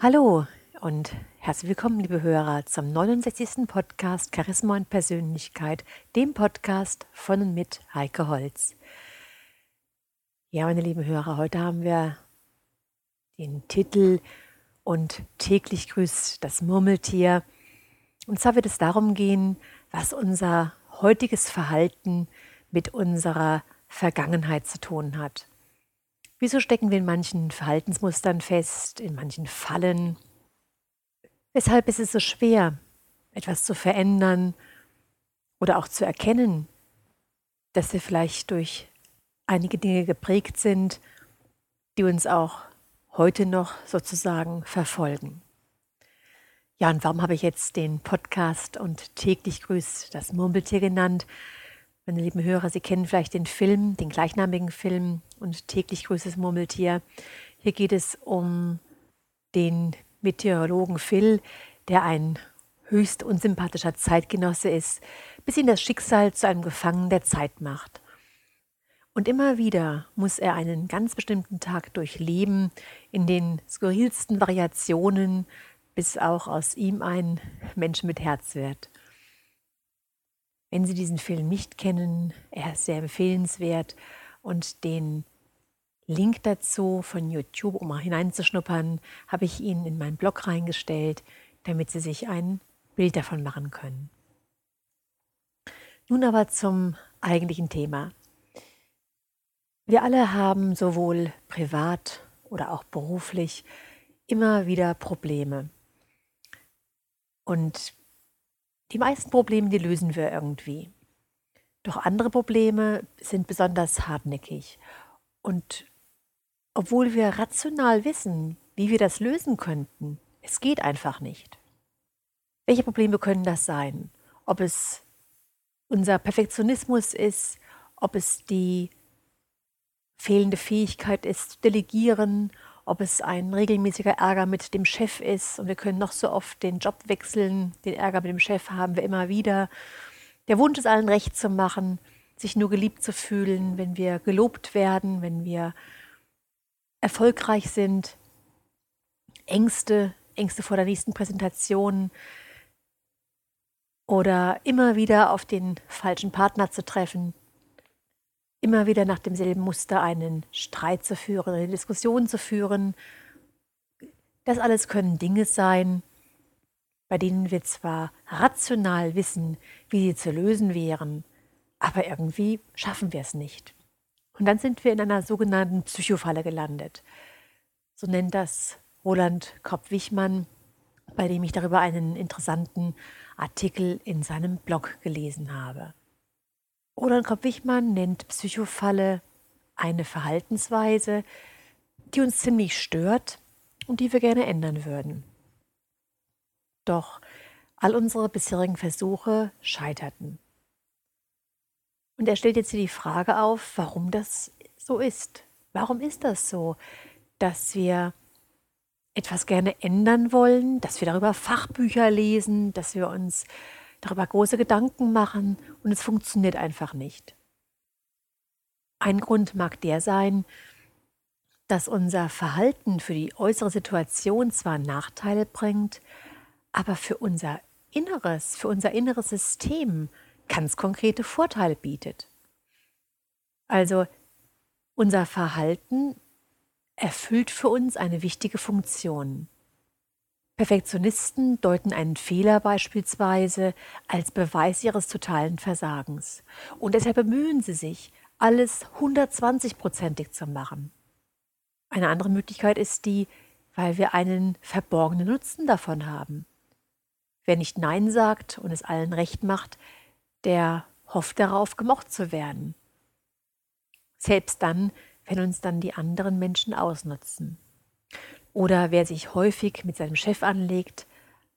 Hallo und herzlich willkommen, liebe Hörer, zum 69. Podcast Charisma und Persönlichkeit, dem Podcast von und mit Heike Holz. Ja, meine lieben Hörer, heute haben wir den Titel und täglich grüßt das Murmeltier. Und zwar wird es darum gehen, was unser heutiges Verhalten mit unserer Vergangenheit zu tun hat. Wieso stecken wir in manchen Verhaltensmustern fest, in manchen Fallen? Weshalb ist es so schwer, etwas zu verändern oder auch zu erkennen, dass wir vielleicht durch einige Dinge geprägt sind, die uns auch heute noch sozusagen verfolgen. Ja, und warum habe ich jetzt den Podcast und täglich grüßt das Murmeltier genannt? Meine lieben Hörer, Sie kennen vielleicht den Film, den gleichnamigen Film und täglich grüßt das Murmeltier. Hier geht es um den Meteorologen Phil, der ein höchst unsympathischer Zeitgenosse ist, bis ihn das Schicksal zu einem Gefangenen der Zeit macht. Und immer wieder muss er einen ganz bestimmten Tag durchleben, in den skurrilsten Variationen, bis auch aus ihm ein Mensch mit Herz wird. Wenn Sie diesen Film nicht kennen, er ist sehr empfehlenswert und den Link dazu von YouTube, um mal hineinzuschnuppern, habe ich Ihnen in meinen Blog reingestellt, damit Sie sich ein Bild davon machen können. Nun aber zum eigentlichen Thema. Wir alle haben sowohl privat oder auch beruflich immer wieder Probleme. Und die meisten Probleme, die lösen wir irgendwie. Doch andere Probleme sind besonders hartnäckig. Und obwohl wir rational wissen, wie wir das lösen könnten, es geht einfach nicht. Welche Probleme können das sein? Ob es unser Perfektionismus ist, ob es die fehlende Fähigkeit ist, delegieren, ob es ein regelmäßiger Ärger mit dem Chef ist. Und wir können noch so oft den Job wechseln, den Ärger mit dem Chef haben wir immer wieder. Der Wunsch ist allen recht zu machen, sich nur geliebt zu fühlen, wenn wir gelobt werden, wenn wir erfolgreich sind, Ängste, Ängste vor der nächsten Präsentation oder immer wieder auf den falschen Partner zu treffen, immer wieder nach demselben Muster einen Streit zu führen, eine Diskussion zu führen. Das alles können Dinge sein, bei denen wir zwar rational wissen, wie sie zu lösen wären, aber irgendwie schaffen wir es nicht. Und dann sind wir in einer sogenannten Psychofalle gelandet. So nennt das Roland Kopp-Wichmann, bei dem ich darüber einen interessanten Artikel in seinem Blog gelesen habe. Roland Kopp-Wichmann nennt Psychofalle eine Verhaltensweise, die uns ziemlich stört und die wir gerne ändern würden. Doch all unsere bisherigen Versuche scheiterten. Und er stellt jetzt hier die Frage auf, warum das so ist. Warum ist das so, dass wir etwas gerne ändern wollen, dass wir darüber Fachbücher lesen, dass wir uns darüber große Gedanken machen und es funktioniert einfach nicht. Ein Grund mag der sein, dass unser Verhalten für die äußere Situation zwar Nachteile bringt, aber für unser Inneres, für unser inneres System ganz konkrete Vorteile bietet. Also unser Verhalten erfüllt für uns eine wichtige Funktion. Perfektionisten deuten einen Fehler beispielsweise als Beweis ihres totalen Versagens. Und deshalb bemühen sie sich, alles 120-prozentig zu machen. Eine andere Möglichkeit ist die, weil wir einen verborgenen Nutzen davon haben. Wer nicht Nein sagt und es allen recht macht, der hofft darauf, gemocht zu werden. Selbst dann, wenn uns dann die anderen Menschen ausnutzen. Oder wer sich häufig mit seinem Chef anlegt,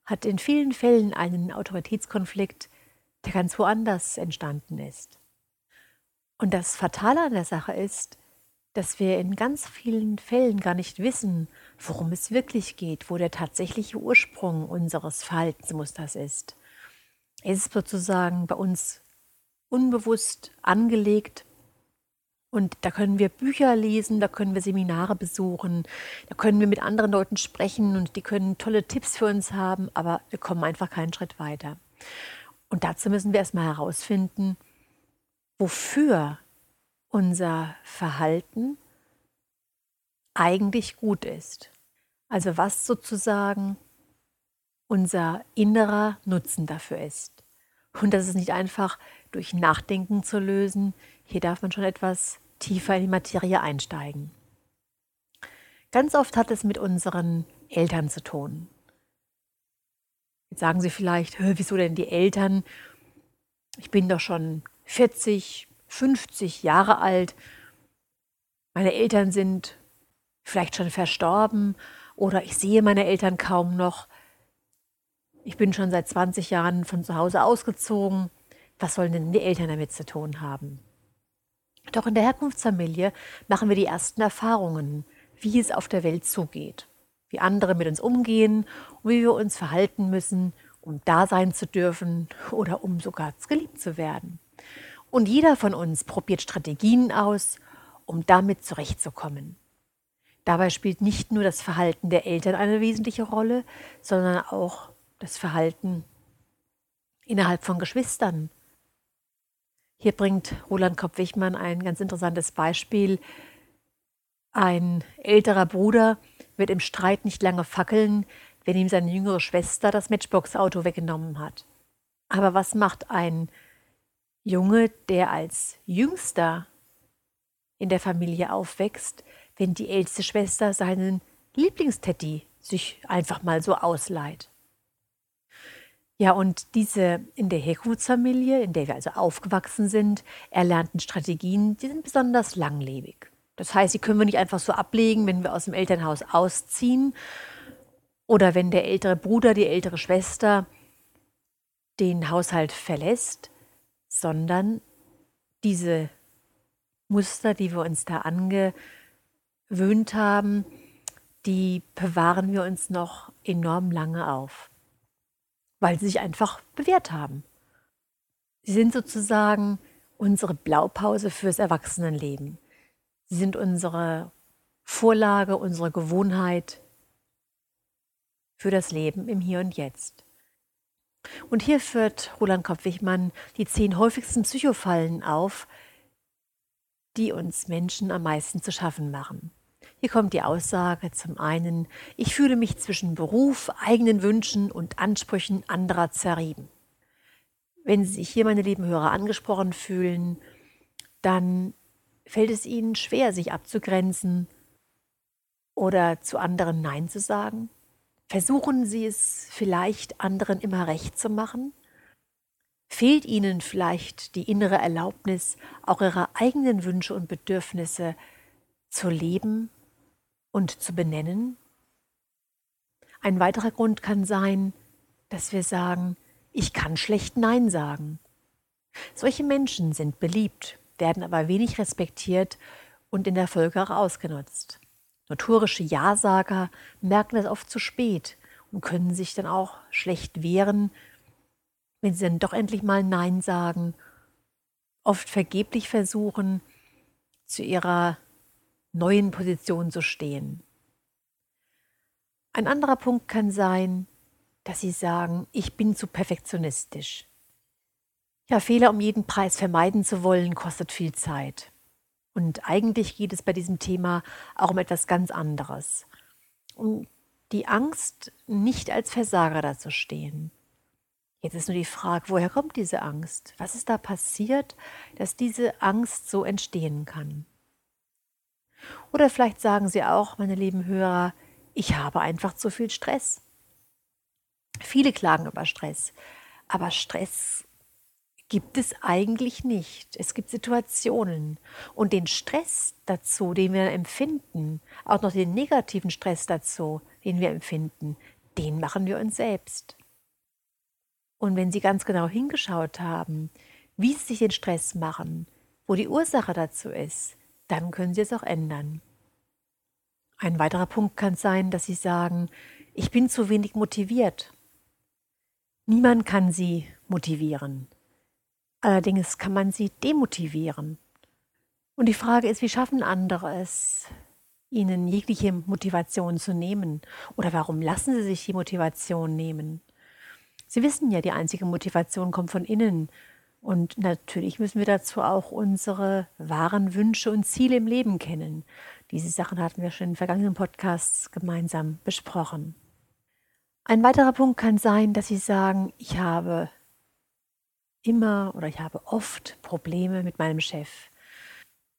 hat in vielen Fällen einen Autoritätskonflikt, der ganz woanders entstanden ist. Und das Fatale an der Sache ist, dass wir in ganz vielen Fällen gar nicht wissen, worum es wirklich geht, wo der tatsächliche Ursprung unseres Verhaltensmusters ist. Es ist sozusagen bei uns unbewusst angelegt Und da können wir Bücher lesen, da können wir Seminare besuchen, da können wir mit anderen Leuten sprechen und die können tolle Tipps für uns haben, aber wir kommen einfach keinen Schritt weiter. Und dazu müssen wir erstmal herausfinden, wofür unser Verhalten eigentlich gut ist. Also was sozusagen unser innerer Nutzen dafür ist. Und das ist nicht einfach durch Nachdenken zu lösen. Hier darf man schon etwas tiefer in die Materie einsteigen. Ganz oft hat es mit unseren Eltern zu tun. Jetzt sagen Sie vielleicht, wieso denn die Eltern? Ich bin doch schon 40, 50 Jahre alt. Meine Eltern sind vielleicht schon verstorben oder ich sehe meine Eltern kaum noch. Ich bin schon seit 20 Jahren von zu Hause ausgezogen. Was sollen denn die Eltern damit zu tun haben? Doch in der Herkunftsfamilie machen wir die ersten Erfahrungen, wie es auf der Welt zugeht, wie andere mit uns umgehen und wie wir uns verhalten müssen, um da sein zu dürfen oder um sogar geliebt zu werden. Und jeder von uns probiert Strategien aus, um damit zurechtzukommen. Dabei spielt nicht nur das Verhalten der Eltern eine wesentliche Rolle, sondern auch das Verhalten innerhalb von Geschwistern. Hier bringt Roland Kopp-Wichmann ein ganz interessantes Beispiel. Ein älterer Bruder wird im Streit nicht lange fackeln, wenn ihm seine jüngere Schwester das Matchbox-Auto weggenommen hat. Aber was macht ein Junge, der als Jüngster in der Familie aufwächst, wenn die älteste Schwester seinen Lieblingsteddy sich einfach mal so ausleiht. Ja, und diese in der Herkunftsfamilie, in der wir also aufgewachsen sind, erlernten Strategien, die sind besonders langlebig. Das heißt, die können wir nicht einfach so ablegen, wenn wir aus dem Elternhaus ausziehen oder wenn der ältere Bruder, die ältere Schwester den Haushalt verlässt, sondern diese Muster, die wir uns da ange gewöhnt haben, die bewahren wir uns noch enorm lange auf, weil sie sich einfach bewährt haben. Sie sind sozusagen unsere Blaupause fürs Erwachsenenleben. Sie sind unsere Vorlage, unsere Gewohnheit für das Leben im Hier und Jetzt. Und hier führt Roland Kopp-Wichmann die zehn häufigsten Psychofallen auf, die uns Menschen am meisten zu schaffen machen. Hier kommt die Aussage zum einen, ich fühle mich zwischen Beruf, eigenen Wünschen und Ansprüchen anderer zerrieben. Wenn Sie sich hier, meine lieben Hörer, angesprochen fühlen, dann fällt es Ihnen schwer, sich abzugrenzen oder zu anderen Nein zu sagen? Versuchen Sie es vielleicht anderen immer recht zu machen? Fehlt Ihnen vielleicht die innere Erlaubnis, auch Ihre eigenen Wünsche und Bedürfnisse zu leben und zu benennen. Ein weiterer Grund kann sein, dass wir sagen, ich kann schlecht Nein sagen. Solche Menschen sind beliebt, werden aber wenig respektiert und in der auch ausgenutzt. Notorische Ja-Sager merken das oft zu spät und können sich dann auch schlecht wehren, wenn sie dann doch endlich mal Nein sagen, oft vergeblich versuchen, zu ihrer neuen Position zu stehen. Ein anderer Punkt kann sein, dass Sie sagen, ich bin zu perfektionistisch. Ja, Fehler um jeden Preis vermeiden zu wollen, kostet viel Zeit. Und eigentlich geht es bei diesem Thema auch um etwas ganz anderes. Um die Angst, nicht als Versager dazustehen. Jetzt ist nur die Frage, woher kommt diese Angst? Was ist da passiert, dass diese Angst so entstehen kann? Oder vielleicht sagen Sie auch, meine lieben Hörer, ich habe einfach zu viel Stress. Viele klagen über Stress, aber Stress gibt es eigentlich nicht. Es gibt Situationen und den Stress dazu, den wir empfinden, auch noch den negativen Stress dazu, den wir empfinden, den machen wir uns selbst. Und wenn Sie ganz genau hingeschaut haben, wie Sie sich den Stress machen, wo die Ursache dazu ist, dann können Sie es auch ändern. Ein weiterer Punkt kann sein, dass Sie sagen, ich bin zu wenig motiviert. Niemand kann Sie motivieren. Allerdings kann man Sie demotivieren. Und die Frage ist, wie schaffen andere es, ihnen jegliche Motivation zu nehmen? Oder warum lassen sie sich die Motivation nehmen? Sie wissen ja, die einzige Motivation kommt von innen. Und natürlich müssen wir dazu auch unsere wahren Wünsche und Ziele im Leben kennen. Diese Sachen hatten wir schon in vergangenen Podcasts gemeinsam besprochen. Ein weiterer Punkt kann sein, dass Sie sagen, ich habe immer oder ich habe oft Probleme mit meinem Chef.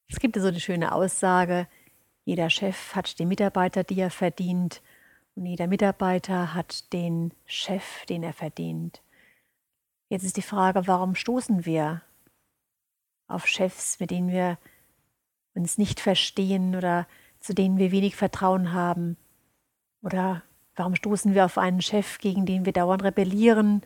Es gibt so eine schöne Aussage, jeder Chef hat die Mitarbeiter, die er verdient, und jeder Mitarbeiter hat den Chef, den er verdient. Jetzt ist die Frage, warum stoßen wir auf Chefs, mit denen wir uns nicht verstehen oder zu denen wir wenig Vertrauen haben? Oder warum stoßen wir auf einen Chef, gegen den wir dauernd rebellieren,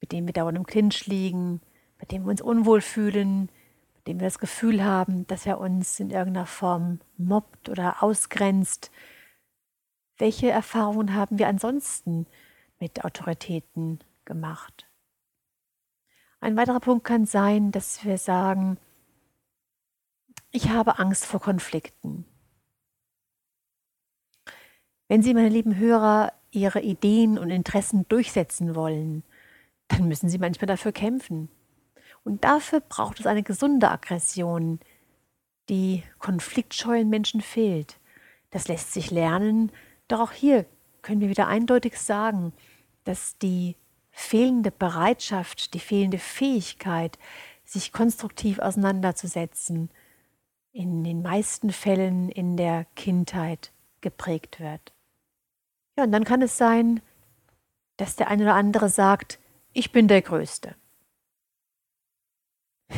mit dem wir dauernd im Clinch liegen, mit dem wir uns unwohl fühlen, mit dem wir das Gefühl haben, dass er uns in irgendeiner Form mobbt oder ausgrenzt? Welche Erfahrungen haben wir ansonsten mit Autoritäten gemacht? Ein weiterer Punkt kann sein, dass wir sagen, ich habe Angst vor Konflikten. Wenn Sie, meine lieben Hörer, Ihre Ideen und Interessen durchsetzen wollen, dann müssen Sie manchmal dafür kämpfen. Und dafür braucht es eine gesunde Aggression, die konfliktscheuen Menschen fehlt. Das lässt sich lernen, doch auch hier können wir wieder eindeutig sagen, dass die fehlende Bereitschaft, die fehlende Fähigkeit, sich konstruktiv auseinanderzusetzen, in den meisten Fällen in der Kindheit geprägt wird. Ja, und dann kann es sein, dass der eine oder andere sagt, ich bin der Größte.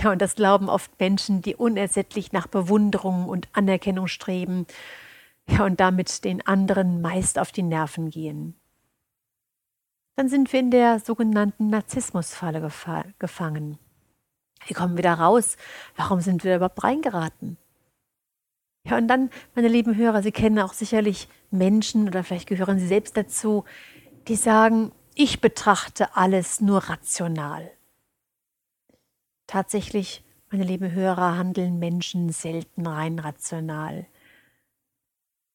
Ja, und das glauben oft Menschen, die unersättlich nach Bewunderung und Anerkennung streben, ja, und damit den anderen meist auf die Nerven gehen dann sind wir in der sogenannten Narzissmusfalle gefa gefangen. Wir kommen wieder raus. Warum sind wir überhaupt reingeraten? Ja, und dann, meine lieben Hörer, Sie kennen auch sicherlich Menschen oder vielleicht gehören Sie selbst dazu, die sagen, ich betrachte alles nur rational. Tatsächlich, meine lieben Hörer, handeln Menschen selten rein rational.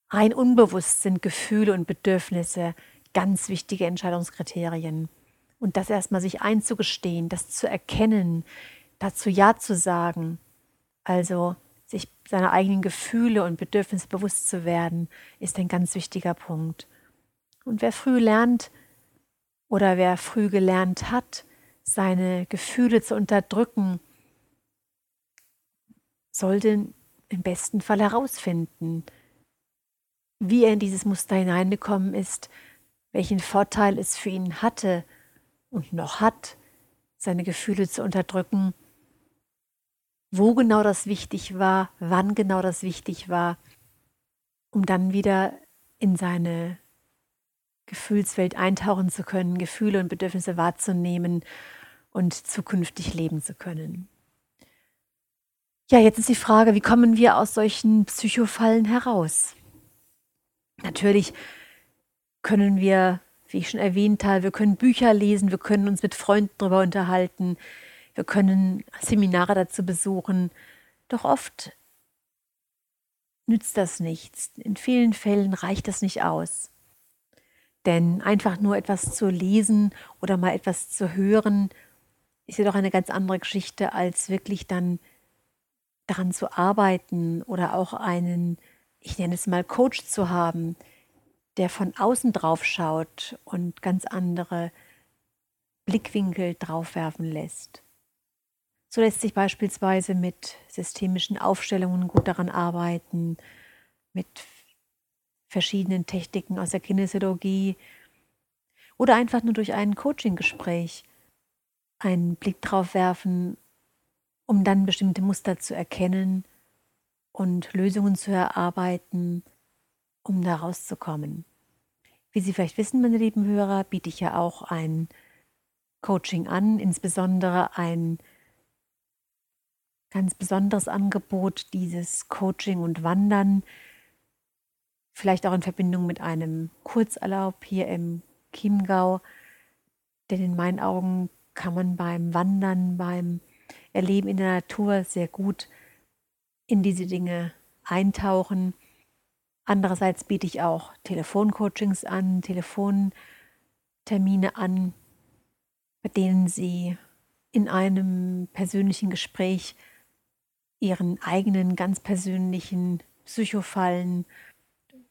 Rein unbewusst sind Gefühle und Bedürfnisse ganz wichtige Entscheidungskriterien. Und das erstmal sich einzugestehen, das zu erkennen, dazu Ja zu sagen, also sich seiner eigenen Gefühle und Bedürfnisse bewusst zu werden, ist ein ganz wichtiger Punkt. Und wer früh lernt oder wer früh gelernt hat, seine Gefühle zu unterdrücken, sollte im besten Fall herausfinden, wie er in dieses Muster hineingekommen ist, welchen Vorteil es für ihn hatte und noch hat, seine Gefühle zu unterdrücken, wo genau das wichtig war, wann genau das wichtig war, um dann wieder in seine Gefühlswelt eintauchen zu können, Gefühle und Bedürfnisse wahrzunehmen und zukünftig leben zu können. Ja, jetzt ist die Frage, wie kommen wir aus solchen Psychofallen heraus? Natürlich können wir, wie ich schon erwähnt habe, wir können Bücher lesen, wir können uns mit Freunden darüber unterhalten, wir können Seminare dazu besuchen. Doch oft nützt das nichts. In vielen Fällen reicht das nicht aus. Denn einfach nur etwas zu lesen oder mal etwas zu hören, ist ja doch eine ganz andere Geschichte, als wirklich dann daran zu arbeiten oder auch einen, ich nenne es mal, Coach zu haben, der von außen drauf schaut und ganz andere Blickwinkel draufwerfen lässt. So lässt sich beispielsweise mit systemischen Aufstellungen gut daran arbeiten, mit verschiedenen Techniken aus der Kinesiologie oder einfach nur durch ein Coaching-Gespräch einen Blick drauf werfen, um dann bestimmte Muster zu erkennen und Lösungen zu erarbeiten, um da rauszukommen. Wie Sie vielleicht wissen, meine lieben Hörer, biete ich ja auch ein Coaching an, insbesondere ein ganz besonderes Angebot, dieses Coaching und Wandern, vielleicht auch in Verbindung mit einem Kurzerlaub hier im Chiemgau, denn in meinen Augen kann man beim Wandern, beim Erleben in der Natur sehr gut in diese Dinge eintauchen. Andererseits biete ich auch Telefoncoachings an, Telefontermine an, bei denen Sie in einem persönlichen Gespräch Ihren eigenen ganz persönlichen Psychofallen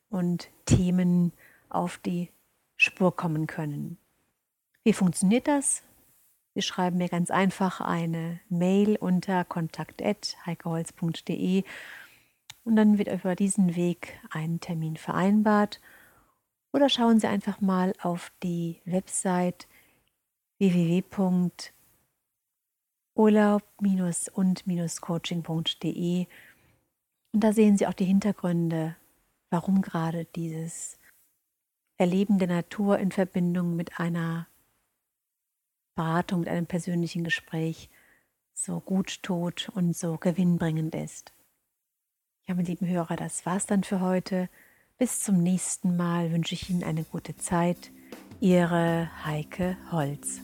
und Themen auf die Spur kommen können. Wie funktioniert das? Sie schreiben mir ganz einfach eine Mail unter kontakt.heikeholz.de und dann wird über diesen Weg ein Termin vereinbart. Oder schauen Sie einfach mal auf die Website www.urlaub-und-coaching.de und da sehen Sie auch die Hintergründe, warum gerade dieses Erleben der Natur in Verbindung mit einer Beratung, mit einem persönlichen Gespräch so gut tut und so gewinnbringend ist. Ja, meine lieben Hörer, das war's dann für heute. Bis zum nächsten Mal wünsche ich Ihnen eine gute Zeit. Ihre Heike Holz.